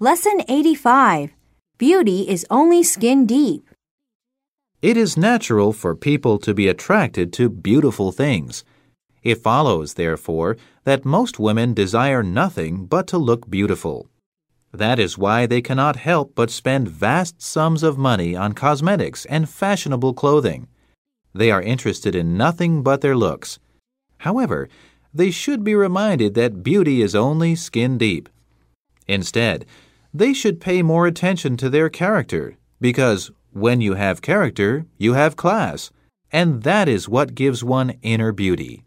Lesson 85 Beauty is only skin deep. It is natural for people to be attracted to beautiful things. It follows, therefore, that most women desire nothing but to look beautiful. That is why they cannot help but spend vast sums of money on cosmetics and fashionable clothing. They are interested in nothing but their looks. However, they should be reminded that beauty is only skin deep. Instead, they should pay more attention to their character because when you have character, you have class, and that is what gives one inner beauty.